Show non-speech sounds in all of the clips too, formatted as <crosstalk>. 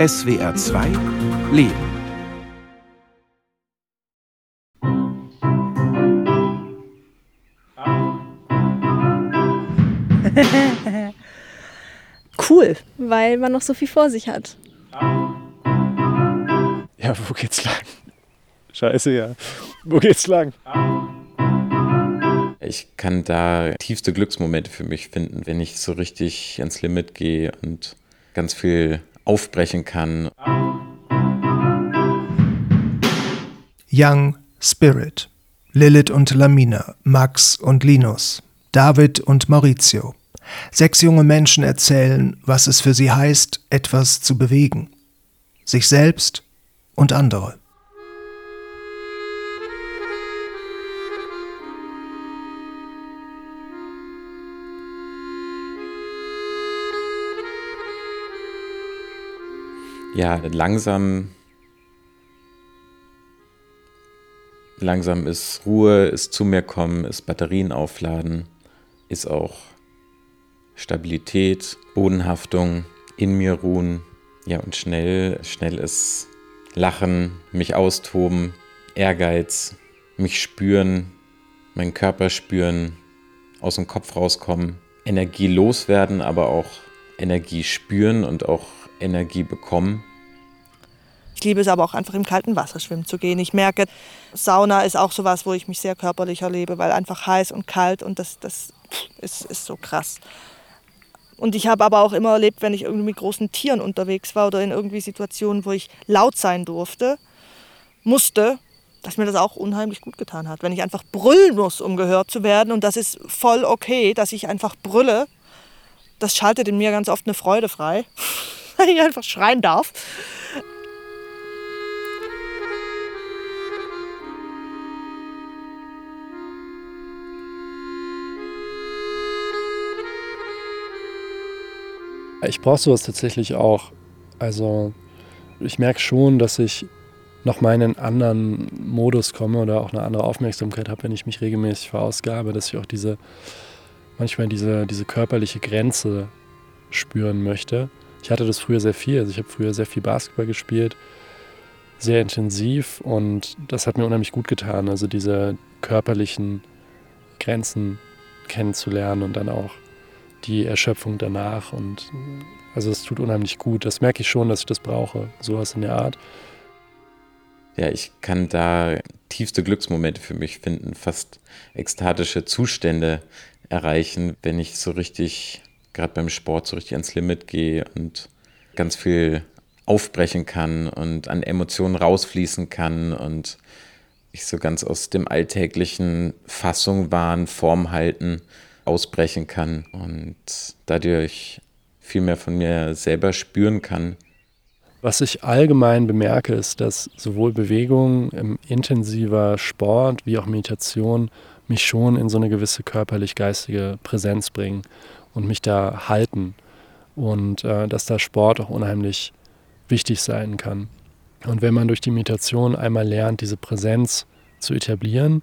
SWR 2 Leben. <laughs> cool, weil man noch so viel vor sich hat. Ja, wo geht's lang? Scheiße, ja. Wo geht's lang? Ich kann da tiefste Glücksmomente für mich finden, wenn ich so richtig ins Limit gehe und ganz viel aufbrechen kann. Young Spirit. Lilith und Lamina, Max und Linus, David und Maurizio. Sechs junge Menschen erzählen, was es für sie heißt, etwas zu bewegen. Sich selbst und andere. Ja, langsam langsam ist Ruhe, ist zu mir kommen, ist Batterien aufladen, ist auch Stabilität, Bodenhaftung, in mir ruhen. Ja, und schnell, schnell ist Lachen, mich austoben, Ehrgeiz, mich spüren, meinen Körper spüren, aus dem Kopf rauskommen, Energie loswerden, aber auch Energie spüren und auch Energie bekommen. Ich liebe es aber auch einfach im kalten Wasser schwimmen zu gehen. Ich merke, Sauna ist auch sowas, wo ich mich sehr körperlich erlebe, weil einfach heiß und kalt und das, das ist, ist so krass. Und ich habe aber auch immer erlebt, wenn ich irgendwie mit großen Tieren unterwegs war oder in irgendwie Situationen, wo ich laut sein durfte, musste, dass mir das auch unheimlich gut getan hat. Wenn ich einfach brüllen muss, um gehört zu werden, und das ist voll okay, dass ich einfach brülle, das schaltet in mir ganz oft eine Freude frei, weil <laughs> ich einfach schreien darf. Ich brauche sowas tatsächlich auch. Also ich merke schon, dass ich noch mal in einen anderen Modus komme oder auch eine andere Aufmerksamkeit habe, wenn ich mich regelmäßig verausgabe, dass ich auch diese manchmal diese, diese körperliche Grenze spüren möchte. Ich hatte das früher sehr viel. Also ich habe früher sehr viel Basketball gespielt, sehr intensiv und das hat mir unheimlich gut getan. Also diese körperlichen Grenzen kennenzulernen und dann auch die Erschöpfung danach. Und also es tut unheimlich gut. Das merke ich schon, dass ich das brauche, sowas in der Art. Ja, ich kann da tiefste Glücksmomente für mich finden, fast ekstatische Zustände erreichen, wenn ich so richtig, gerade beim Sport, so richtig ans Limit gehe und ganz viel aufbrechen kann und an Emotionen rausfließen kann und ich so ganz aus dem alltäglichen Fassung wahren, Form halten ausbrechen kann und dadurch viel mehr von mir selber spüren kann. Was ich allgemein bemerke, ist, dass sowohl Bewegung, intensiver Sport wie auch Meditation mich schon in so eine gewisse körperlich-geistige Präsenz bringen und mich da halten. Und äh, dass da Sport auch unheimlich wichtig sein kann. Und wenn man durch die Meditation einmal lernt, diese Präsenz zu etablieren,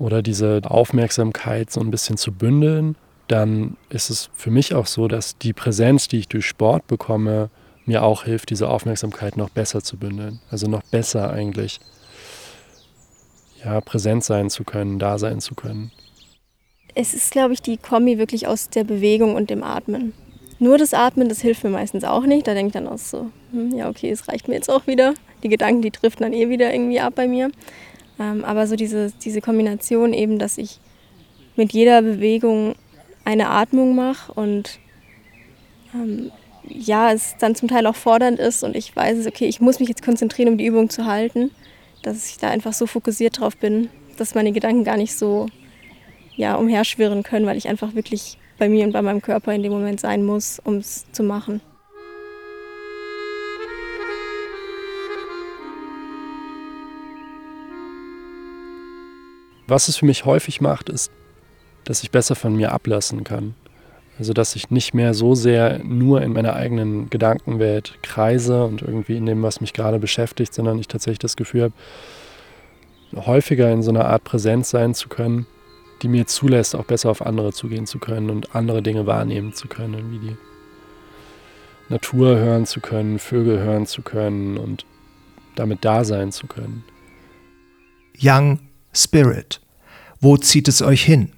oder diese Aufmerksamkeit so ein bisschen zu bündeln, dann ist es für mich auch so, dass die Präsenz, die ich durch Sport bekomme, mir auch hilft, diese Aufmerksamkeit noch besser zu bündeln. Also noch besser eigentlich ja, präsent sein zu können, da sein zu können. Es ist, glaube ich, die Kombi wirklich aus der Bewegung und dem Atmen. Nur das Atmen, das hilft mir meistens auch nicht. Da denke ich dann auch so, hm, ja, okay, es reicht mir jetzt auch wieder. Die Gedanken, die driften dann eh wieder irgendwie ab bei mir. Ähm, aber so diese, diese Kombination eben, dass ich mit jeder Bewegung eine Atmung mache und ähm, ja, es dann zum Teil auch fordernd ist und ich weiß, okay, ich muss mich jetzt konzentrieren, um die Übung zu halten, dass ich da einfach so fokussiert drauf bin, dass meine Gedanken gar nicht so ja, umherschwirren können, weil ich einfach wirklich bei mir und bei meinem Körper in dem Moment sein muss, um es zu machen. Was es für mich häufig macht, ist, dass ich besser von mir ablassen kann. Also dass ich nicht mehr so sehr nur in meiner eigenen Gedankenwelt kreise und irgendwie in dem, was mich gerade beschäftigt, sondern ich tatsächlich das Gefühl habe, häufiger in so einer Art Präsenz sein zu können, die mir zulässt, auch besser auf andere zugehen zu können und andere Dinge wahrnehmen zu können, wie die Natur hören zu können, Vögel hören zu können und damit da sein zu können. Young Spirit. Wo zieht es euch hin?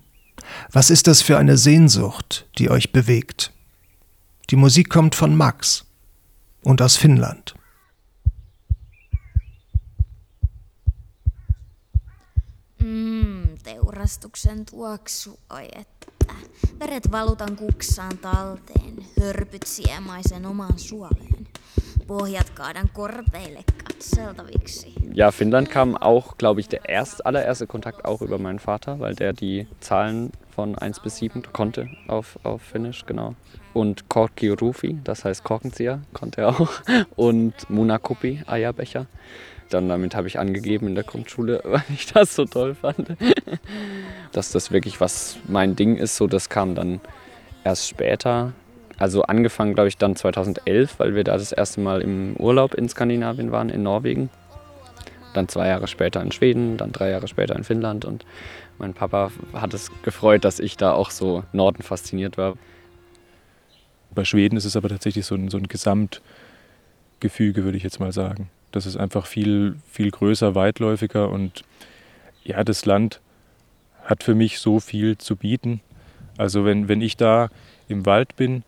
Was ist das für eine Sehnsucht, die euch bewegt? Die Musik kommt von Max und aus Finnland. Teurastuksen tuoksu, oi että. Veret valutan kuksaan talteen, hörpyt siemaisen omaan suoleen. Pohjat kaadan korpeille katseltaviksi. Ja, Finnland kam auch, glaube ich, der erst, allererste Kontakt auch über meinen Vater, weil der die Zahlen von 1 bis 7 konnte auf, auf Finnisch, genau. Und Korki Rufi, das heißt Korkenzieher, konnte er auch. Und Munakopi, Eierbecher. Dann damit habe ich angegeben in der Grundschule, <laughs> weil ich das so toll fand. <laughs> Dass das wirklich was mein Ding ist, so das kam dann erst später. Also angefangen, glaube ich, dann 2011, weil wir da das erste Mal im Urlaub in Skandinavien waren, in Norwegen. Dann zwei Jahre später in Schweden, dann drei Jahre später in Finnland. Und mein Papa hat es gefreut, dass ich da auch so Norden fasziniert war. Bei Schweden ist es aber tatsächlich so ein, so ein Gesamtgefüge, würde ich jetzt mal sagen. Das ist einfach viel, viel größer, weitläufiger und ja, das Land hat für mich so viel zu bieten. Also wenn, wenn ich da im Wald bin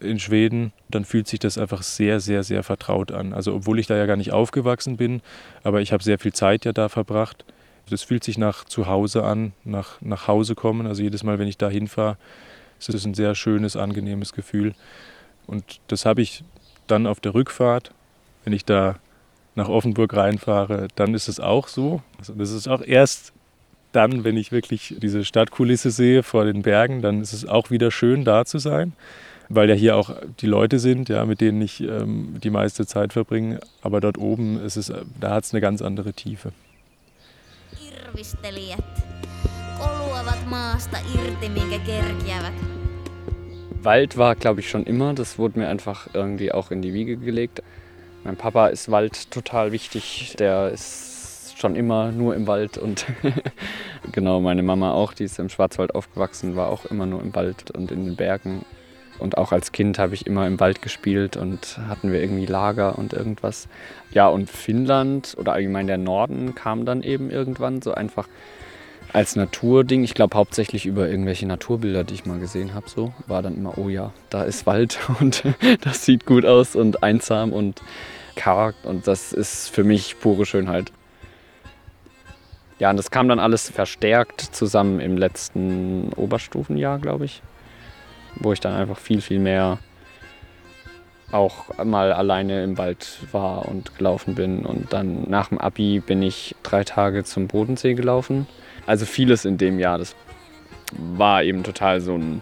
in Schweden, dann fühlt sich das einfach sehr, sehr, sehr vertraut an. Also obwohl ich da ja gar nicht aufgewachsen bin, aber ich habe sehr viel Zeit ja da verbracht. Das fühlt sich nach Zuhause an, nach, nach Hause kommen. Also jedes Mal, wenn ich da hinfahre, ist es ein sehr schönes, angenehmes Gefühl. Und das habe ich dann auf der Rückfahrt wenn ich da nach Offenburg reinfahre, dann ist es auch so. Also das ist auch erst dann, wenn ich wirklich diese Stadtkulisse sehe vor den Bergen, dann ist es auch wieder schön da zu sein, weil ja hier auch die Leute sind, ja, mit denen ich ähm, die meiste Zeit verbringe. Aber dort oben ist es, da hat es eine ganz andere Tiefe. Wald war, glaube ich, schon immer. Das wurde mir einfach irgendwie auch in die Wiege gelegt. Mein Papa ist Wald total wichtig. Der ist schon immer nur im Wald und <laughs> genau meine Mama auch, die ist im Schwarzwald aufgewachsen, war auch immer nur im Wald und in den Bergen. Und auch als Kind habe ich immer im Wald gespielt und hatten wir irgendwie Lager und irgendwas. Ja, und Finnland oder allgemein der Norden kam dann eben irgendwann so einfach als Naturding. Ich glaube hauptsächlich über irgendwelche Naturbilder, die ich mal gesehen habe. So war dann immer, oh ja, da ist Wald <laughs> und das sieht gut aus und einsam und karg und das ist für mich pure Schönheit. Ja, und das kam dann alles verstärkt zusammen im letzten Oberstufenjahr, glaube ich, wo ich dann einfach viel, viel mehr auch mal alleine im Wald war und gelaufen bin. Und dann nach dem Abi bin ich drei Tage zum Bodensee gelaufen. Also vieles in dem Jahr, das war eben total so ein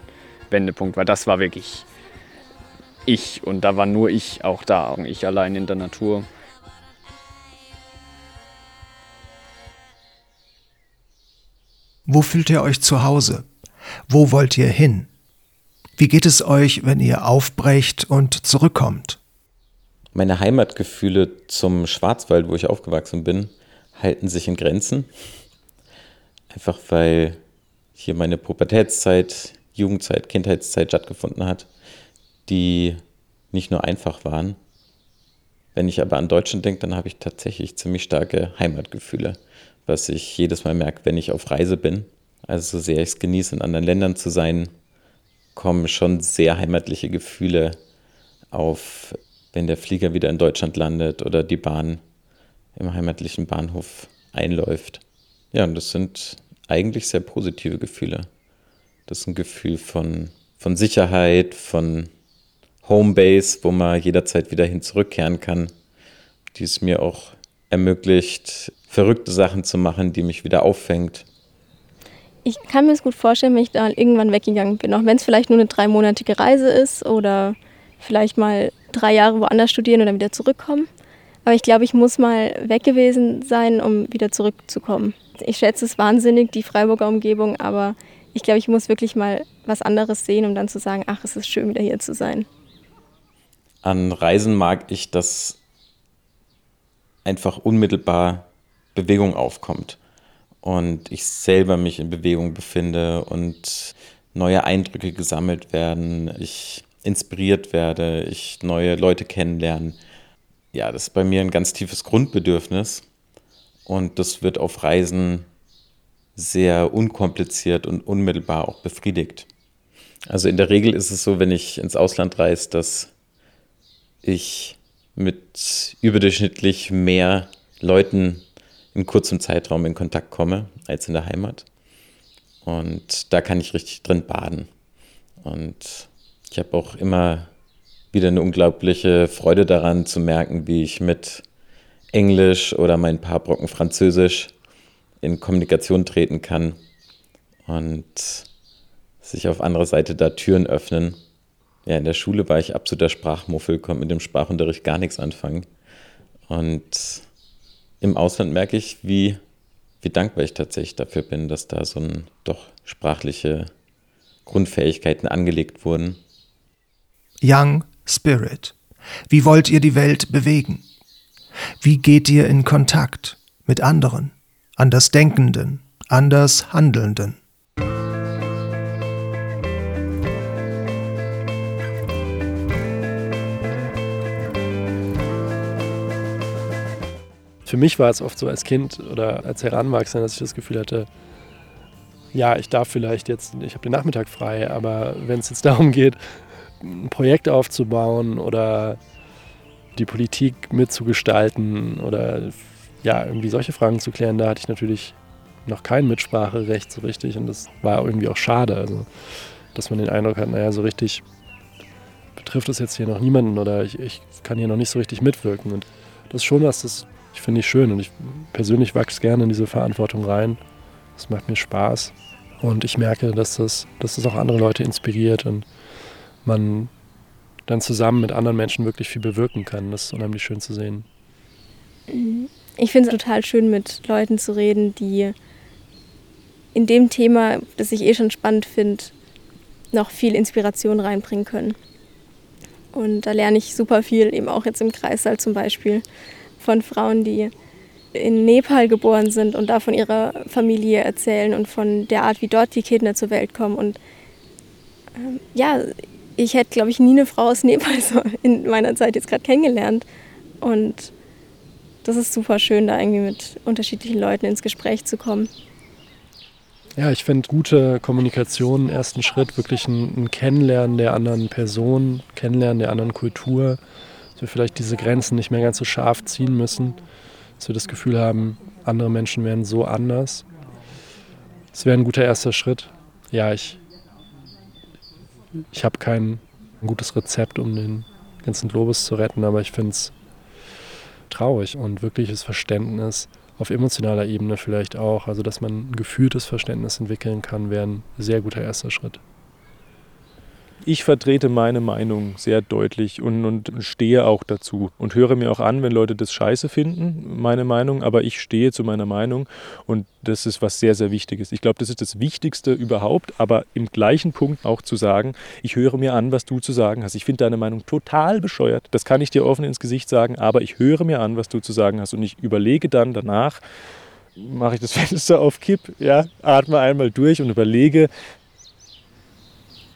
Wendepunkt, weil das war wirklich ich und da war nur ich auch da, ich allein in der Natur. Wo fühlt ihr euch zu Hause? Wo wollt ihr hin? Wie geht es euch, wenn ihr aufbrecht und zurückkommt? Meine Heimatgefühle zum Schwarzwald, wo ich aufgewachsen bin, halten sich in Grenzen. Einfach weil hier meine Pubertätszeit, Jugendzeit, Kindheitszeit stattgefunden hat die nicht nur einfach waren. Wenn ich aber an Deutschland denke, dann habe ich tatsächlich ziemlich starke Heimatgefühle, was ich jedes Mal merke, wenn ich auf Reise bin. Also so sehr ich es genieße, in anderen Ländern zu sein, kommen schon sehr heimatliche Gefühle auf, wenn der Flieger wieder in Deutschland landet oder die Bahn im heimatlichen Bahnhof einläuft. Ja, und das sind eigentlich sehr positive Gefühle. Das ist ein Gefühl von, von Sicherheit, von Homebase, wo man jederzeit wieder hin zurückkehren kann, die es mir auch ermöglicht, verrückte Sachen zu machen, die mich wieder auffängt. Ich kann mir es gut vorstellen, wenn ich da irgendwann weggegangen bin, auch wenn es vielleicht nur eine dreimonatige Reise ist oder vielleicht mal drei Jahre woanders studieren und dann wieder zurückkommen. Aber ich glaube, ich muss mal weg gewesen sein, um wieder zurückzukommen. Ich schätze es wahnsinnig, die Freiburger Umgebung, aber ich glaube, ich muss wirklich mal was anderes sehen, um dann zu sagen, ach, es ist schön, wieder hier zu sein an Reisen mag ich, dass einfach unmittelbar Bewegung aufkommt und ich selber mich in Bewegung befinde und neue Eindrücke gesammelt werden. Ich inspiriert werde, ich neue Leute kennenlerne. Ja, das ist bei mir ein ganz tiefes Grundbedürfnis und das wird auf Reisen sehr unkompliziert und unmittelbar auch befriedigt. Also in der Regel ist es so, wenn ich ins Ausland reise, dass ich mit überdurchschnittlich mehr Leuten in kurzem Zeitraum in Kontakt komme als in der Heimat. Und da kann ich richtig drin baden. Und ich habe auch immer wieder eine unglaubliche Freude daran zu merken, wie ich mit Englisch oder mein paar Brocken Französisch in Kommunikation treten kann und sich auf anderer Seite da Türen öffnen. Ja, in der Schule war ich absoluter Sprachmuffel, konnte mit dem Sprachunterricht gar nichts anfangen. Und im Ausland merke ich, wie, wie dankbar ich tatsächlich dafür bin, dass da so ein doch sprachliche Grundfähigkeiten angelegt wurden. Young Spirit. Wie wollt ihr die Welt bewegen? Wie geht ihr in Kontakt mit anderen, anders Denkenden, anders Handelnden? Für mich war es oft so als Kind oder als Heranwachsender, dass ich das Gefühl hatte, ja, ich darf vielleicht jetzt, ich habe den Nachmittag frei, aber wenn es jetzt <laughs> darum geht, ein Projekt aufzubauen oder die Politik mitzugestalten oder ja, irgendwie solche Fragen zu klären, da hatte ich natürlich noch kein Mitspracherecht so richtig und das war irgendwie auch schade. Also, dass man den Eindruck hat, naja, so richtig betrifft es jetzt hier noch niemanden oder ich, ich kann hier noch nicht so richtig mitwirken. Und das ist schon was, das finde ich schön und ich persönlich wachse gerne in diese Verantwortung rein. Das macht mir Spaß und ich merke, dass das, dass das auch andere Leute inspiriert und man dann zusammen mit anderen Menschen wirklich viel bewirken kann. Das ist unheimlich schön zu sehen. Ich finde es total schön, mit Leuten zu reden, die in dem Thema, das ich eh schon spannend finde, noch viel Inspiration reinbringen können. Und da lerne ich super viel, eben auch jetzt im Kreissaal zum Beispiel, von Frauen, die in Nepal geboren sind und da von ihrer Familie erzählen und von der Art, wie dort die Kinder zur Welt kommen. Und ähm, ja, ich hätte, glaube ich, nie eine Frau aus Nepal so in meiner Zeit jetzt gerade kennengelernt. Und das ist super schön, da irgendwie mit unterschiedlichen Leuten ins Gespräch zu kommen. Ja, ich finde gute Kommunikation ersten Schritt, wirklich ein, ein, Kennenlernen der anderen Person, Kennenlernen der anderen Kultur, dass wir vielleicht diese Grenzen nicht mehr ganz so scharf ziehen müssen, dass wir das Gefühl haben, andere Menschen wären so anders. Das wäre ein guter erster Schritt. Ja, ich ich habe kein gutes Rezept, um den ganzen Globus zu retten, aber ich finde es traurig und wirkliches Verständnis auf emotionaler Ebene vielleicht auch, also dass man ein gefühltes Verständnis entwickeln kann, wäre ein sehr guter erster Schritt ich vertrete meine Meinung sehr deutlich und, und stehe auch dazu und höre mir auch an, wenn Leute das scheiße finden, meine Meinung, aber ich stehe zu meiner Meinung und das ist was sehr, sehr Wichtiges. Ich glaube, das ist das Wichtigste überhaupt, aber im gleichen Punkt auch zu sagen, ich höre mir an, was du zu sagen hast. Ich finde deine Meinung total bescheuert, das kann ich dir offen ins Gesicht sagen, aber ich höre mir an, was du zu sagen hast und ich überlege dann danach, mache ich das <laughs> Fenster auf Kipp, ja, atme einmal durch und überlege,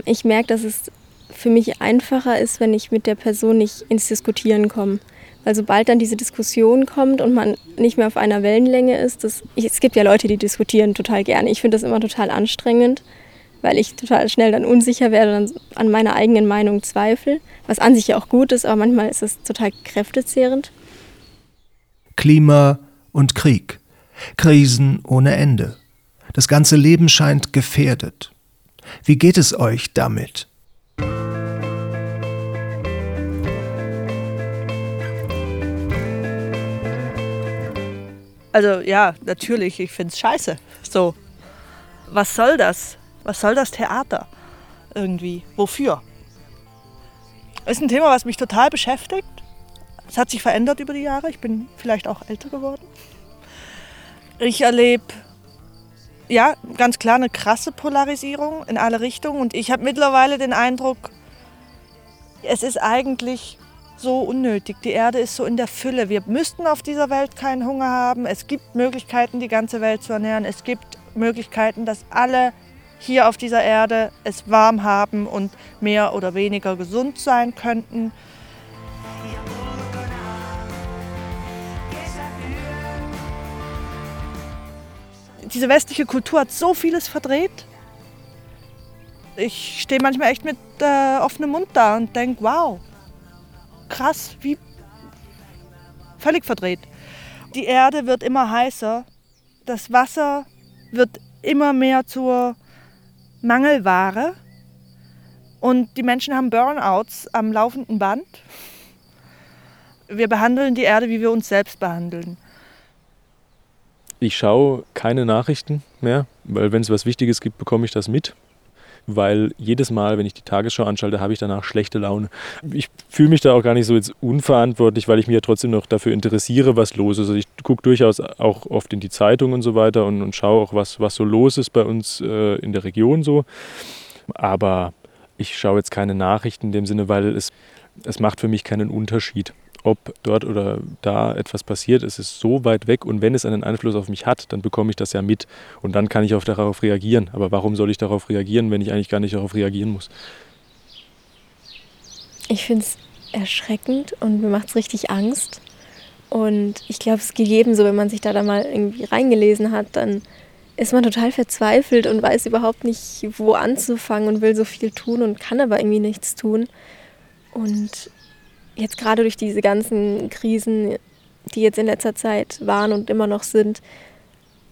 ich merke, dass es für mich einfacher ist, wenn ich mit der Person nicht ins Diskutieren komme. Weil sobald dann diese Diskussion kommt und man nicht mehr auf einer Wellenlänge ist, das, ich, es gibt ja Leute, die diskutieren total gerne. Ich finde das immer total anstrengend, weil ich total schnell dann unsicher werde und an meiner eigenen Meinung zweifle, was an sich ja auch gut ist, aber manchmal ist es total kräftezehrend. Klima und Krieg. Krisen ohne Ende. Das ganze Leben scheint gefährdet. Wie geht es euch damit? Also ja, natürlich, ich finde es scheiße. So, was soll das? Was soll das Theater irgendwie? Wofür? Ist ein Thema, was mich total beschäftigt. Es hat sich verändert über die Jahre. Ich bin vielleicht auch älter geworden. Ich erlebe ja, ganz klar eine krasse Polarisierung in alle Richtungen. Und ich habe mittlerweile den Eindruck, es ist eigentlich so unnötig. Die Erde ist so in der Fülle. Wir müssten auf dieser Welt keinen Hunger haben. Es gibt Möglichkeiten, die ganze Welt zu ernähren. Es gibt Möglichkeiten, dass alle hier auf dieser Erde es warm haben und mehr oder weniger gesund sein könnten. Diese westliche Kultur hat so vieles verdreht. Ich stehe manchmal echt mit äh, offenem Mund da und denke, wow, krass, wie völlig verdreht. Die Erde wird immer heißer, das Wasser wird immer mehr zur Mangelware und die Menschen haben Burnouts am laufenden Band. Wir behandeln die Erde, wie wir uns selbst behandeln. Ich schaue keine Nachrichten mehr, weil wenn es was Wichtiges gibt, bekomme ich das mit weil jedes Mal, wenn ich die Tagesschau anschalte, habe ich danach schlechte Laune. Ich fühle mich da auch gar nicht so jetzt unverantwortlich, weil ich mich ja trotzdem noch dafür interessiere, was los ist. Also ich gucke durchaus auch oft in die Zeitung und so weiter und, und schaue auch, was, was so los ist bei uns äh, in der Region so. Aber ich schaue jetzt keine Nachrichten in dem Sinne, weil es, es macht für mich keinen Unterschied ob dort oder da etwas passiert. Es ist so weit weg und wenn es einen Einfluss auf mich hat, dann bekomme ich das ja mit und dann kann ich auch darauf reagieren. Aber warum soll ich darauf reagieren, wenn ich eigentlich gar nicht darauf reagieren muss? Ich finde es erschreckend und mir macht es richtig Angst. Und ich glaube, es geht jedem so, wenn man sich da, da mal irgendwie reingelesen hat, dann ist man total verzweifelt und weiß überhaupt nicht, wo anzufangen und will so viel tun und kann aber irgendwie nichts tun. Und jetzt gerade durch diese ganzen Krisen, die jetzt in letzter Zeit waren und immer noch sind,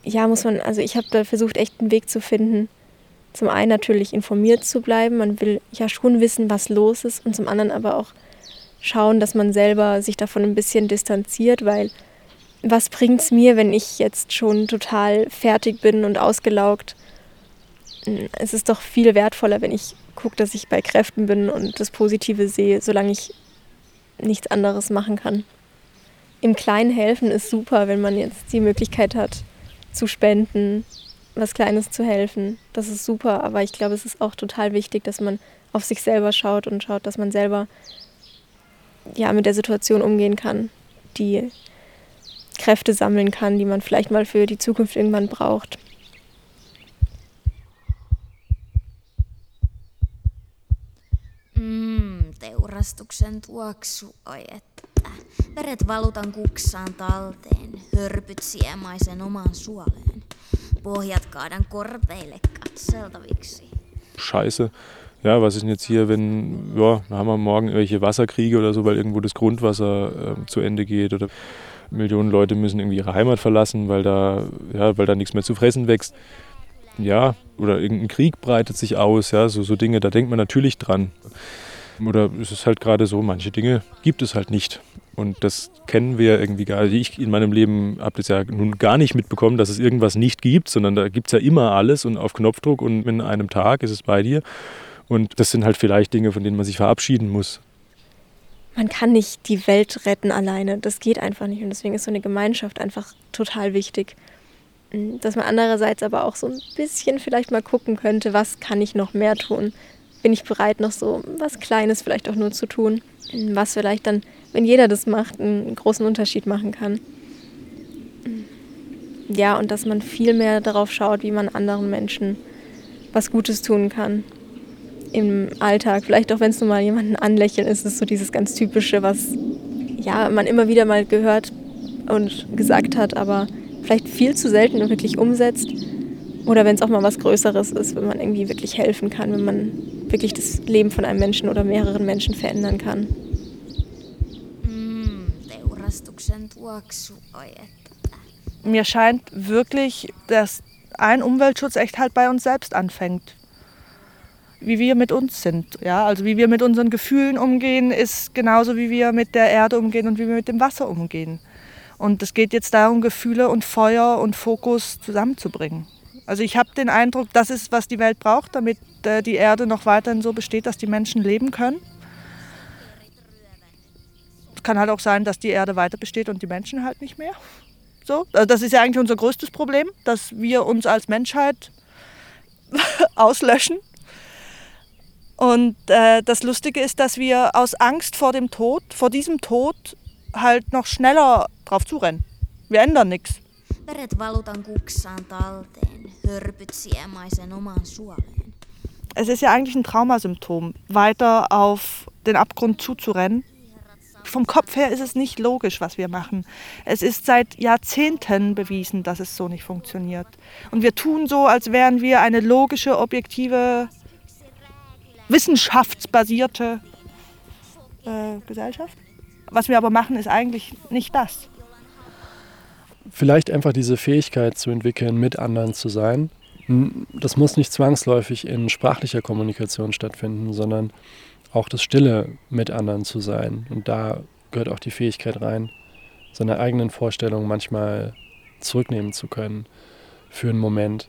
ja, muss man, also ich habe da versucht, echt einen Weg zu finden. Zum einen natürlich informiert zu bleiben, man will ja schon wissen, was los ist, und zum anderen aber auch schauen, dass man selber sich davon ein bisschen distanziert, weil was bringt es mir, wenn ich jetzt schon total fertig bin und ausgelaugt? Es ist doch viel wertvoller, wenn ich gucke, dass ich bei Kräften bin und das Positive sehe, solange ich nichts anderes machen kann. Im Kleinen helfen ist super, wenn man jetzt die Möglichkeit hat, zu spenden, was Kleines zu helfen. Das ist super, aber ich glaube, es ist auch total wichtig, dass man auf sich selber schaut und schaut, dass man selber ja, mit der Situation umgehen kann, die Kräfte sammeln kann, die man vielleicht mal für die Zukunft irgendwann braucht. Mm, teurastuksen tuoksu, oi että. Veret valutan kuksaan talteen, hörpyt siemaisen omaan suoleen. Pohjat kaadan korpeille katseltaviksi. Scheiße. Ja, was ist denn jetzt hier, wenn, ja, haben wir morgen irgendwelche Wasserkriege oder so, weil irgendwo das Grundwasser äh, zu Ende geht oder Millionen Leute müssen irgendwie ihre Heimat verlassen, weil da, ja, weil da nichts mehr zu fressen wächst. Ja, oder irgendein Krieg breitet sich aus, ja, so, so Dinge, da denkt man natürlich dran. Oder es ist halt gerade so, manche Dinge gibt es halt nicht. Und das kennen wir irgendwie gar nicht. Ich in meinem Leben habe das ja nun gar nicht mitbekommen, dass es irgendwas nicht gibt, sondern da gibt es ja immer alles und auf Knopfdruck und in einem Tag ist es bei dir. Und das sind halt vielleicht Dinge, von denen man sich verabschieden muss. Man kann nicht die Welt retten alleine. Das geht einfach nicht. Und deswegen ist so eine Gemeinschaft einfach total wichtig. Dass man andererseits aber auch so ein bisschen vielleicht mal gucken könnte, was kann ich noch mehr tun? Bin ich bereit, noch so was Kleines vielleicht auch nur zu tun? Was vielleicht dann, wenn jeder das macht, einen großen Unterschied machen kann. Ja, und dass man viel mehr darauf schaut, wie man anderen Menschen was Gutes tun kann im Alltag. Vielleicht auch, wenn es nur mal jemanden anlächeln ist, ist so dieses ganz typische, was ja man immer wieder mal gehört und gesagt hat, aber vielleicht viel zu selten und wirklich umsetzt. Oder wenn es auch mal was Größeres ist, wenn man irgendwie wirklich helfen kann, wenn man wirklich das Leben von einem Menschen oder mehreren Menschen verändern kann. Mir scheint wirklich, dass ein Umweltschutz echt halt bei uns selbst anfängt. Wie wir mit uns sind. Ja? Also wie wir mit unseren Gefühlen umgehen, ist genauso wie wir mit der Erde umgehen und wie wir mit dem Wasser umgehen. Und es geht jetzt darum, Gefühle und Feuer und Fokus zusammenzubringen. Also ich habe den Eindruck, das ist, was die Welt braucht, damit äh, die Erde noch weiterhin so besteht, dass die Menschen leben können. Es kann halt auch sein, dass die Erde weiter besteht und die Menschen halt nicht mehr. So, also das ist ja eigentlich unser größtes Problem, dass wir uns als Menschheit <laughs> auslöschen. Und äh, das Lustige ist, dass wir aus Angst vor dem Tod, vor diesem Tod, halt noch schneller drauf zurennen. Wir ändern nichts. Veret valutan kuksaan talteen, hörpyt siemaisen omaan suoleen. Es ist ja eigentlich ein Traumasymptom, weiter auf den Abgrund zuzurennen. Vom Kopf her ist es nicht logisch, was wir machen. Es ist seit Jahrzehnten bewiesen, dass es so nicht funktioniert. Und wir tun so, als wären wir eine logische, objektive, wissenschaftsbasierte äh, Gesellschaft. Was wir aber machen, ist eigentlich nicht das. Vielleicht einfach diese Fähigkeit zu entwickeln, mit anderen zu sein. Das muss nicht zwangsläufig in sprachlicher Kommunikation stattfinden, sondern auch das Stille mit anderen zu sein. Und da gehört auch die Fähigkeit rein, seine eigenen Vorstellungen manchmal zurücknehmen zu können für einen Moment.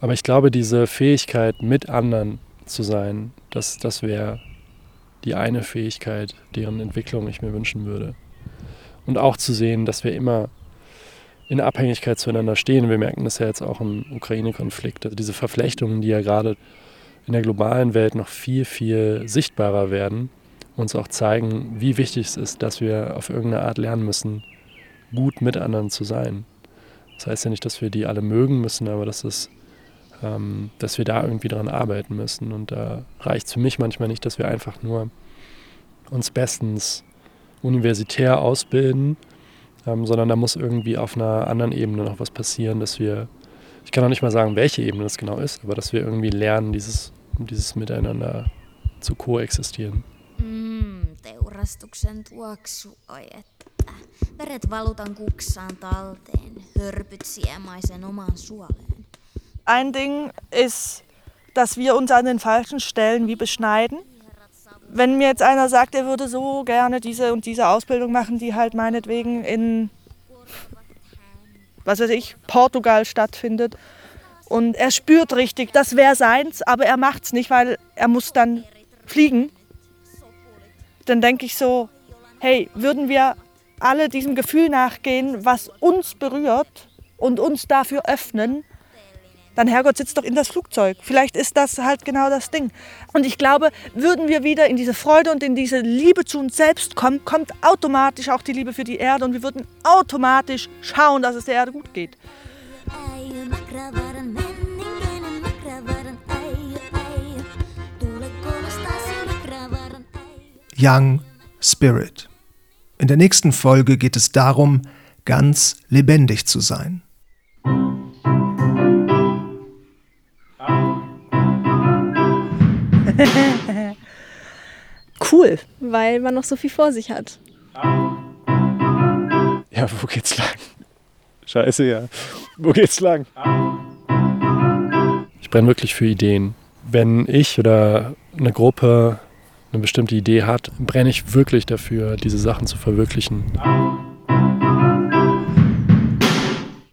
Aber ich glaube, diese Fähigkeit, mit anderen zu sein, das, das wäre die eine Fähigkeit, deren Entwicklung ich mir wünschen würde. Und auch zu sehen, dass wir immer in Abhängigkeit zueinander stehen. Wir merken das ja jetzt auch im Ukraine-Konflikt. Also diese Verflechtungen, die ja gerade in der globalen Welt noch viel, viel sichtbarer werden, uns auch zeigen, wie wichtig es ist, dass wir auf irgendeine Art lernen müssen, gut mit anderen zu sein. Das heißt ja nicht, dass wir die alle mögen müssen, aber dass, es, ähm, dass wir da irgendwie dran arbeiten müssen. Und da reicht es für mich manchmal nicht, dass wir einfach nur uns bestens universitär ausbilden, ähm, sondern da muss irgendwie auf einer anderen Ebene noch was passieren, dass wir, ich kann auch nicht mal sagen, welche Ebene das genau ist, aber dass wir irgendwie lernen, dieses dieses Miteinander zu koexistieren. Mm, teurastuksen tuoksu, oi että. Veret valutan kuksaan talteen, hörpyt siemaisen omaan suoleen. Ein Ding ist, dass wir uns an den falschen Stellen wie beschneiden. Wenn mir jetzt einer sagt, er würde so gerne diese und diese Ausbildung machen, die halt meinetwegen in, was weiß ich, Portugal stattfindet, und er spürt richtig, das wäre seins, aber er macht es nicht, weil er muss dann fliegen. Dann denke ich so, hey, würden wir alle diesem Gefühl nachgehen, was uns berührt und uns dafür öffnen, dann Herrgott sitzt doch in das Flugzeug. Vielleicht ist das halt genau das Ding. Und ich glaube, würden wir wieder in diese Freude und in diese Liebe zu uns selbst kommen, kommt automatisch auch die Liebe für die Erde und wir würden automatisch schauen, dass es der Erde gut geht. Young Spirit. In der nächsten Folge geht es darum, ganz lebendig zu sein. <laughs> cool, weil man noch so viel vor sich hat. Ja, wo geht's lang? Scheiße, ja. Wo geht's lang? Ich brenne wirklich für Ideen. Wenn ich oder eine Gruppe eine bestimmte Idee hat, brenne ich wirklich dafür, diese Sachen zu verwirklichen.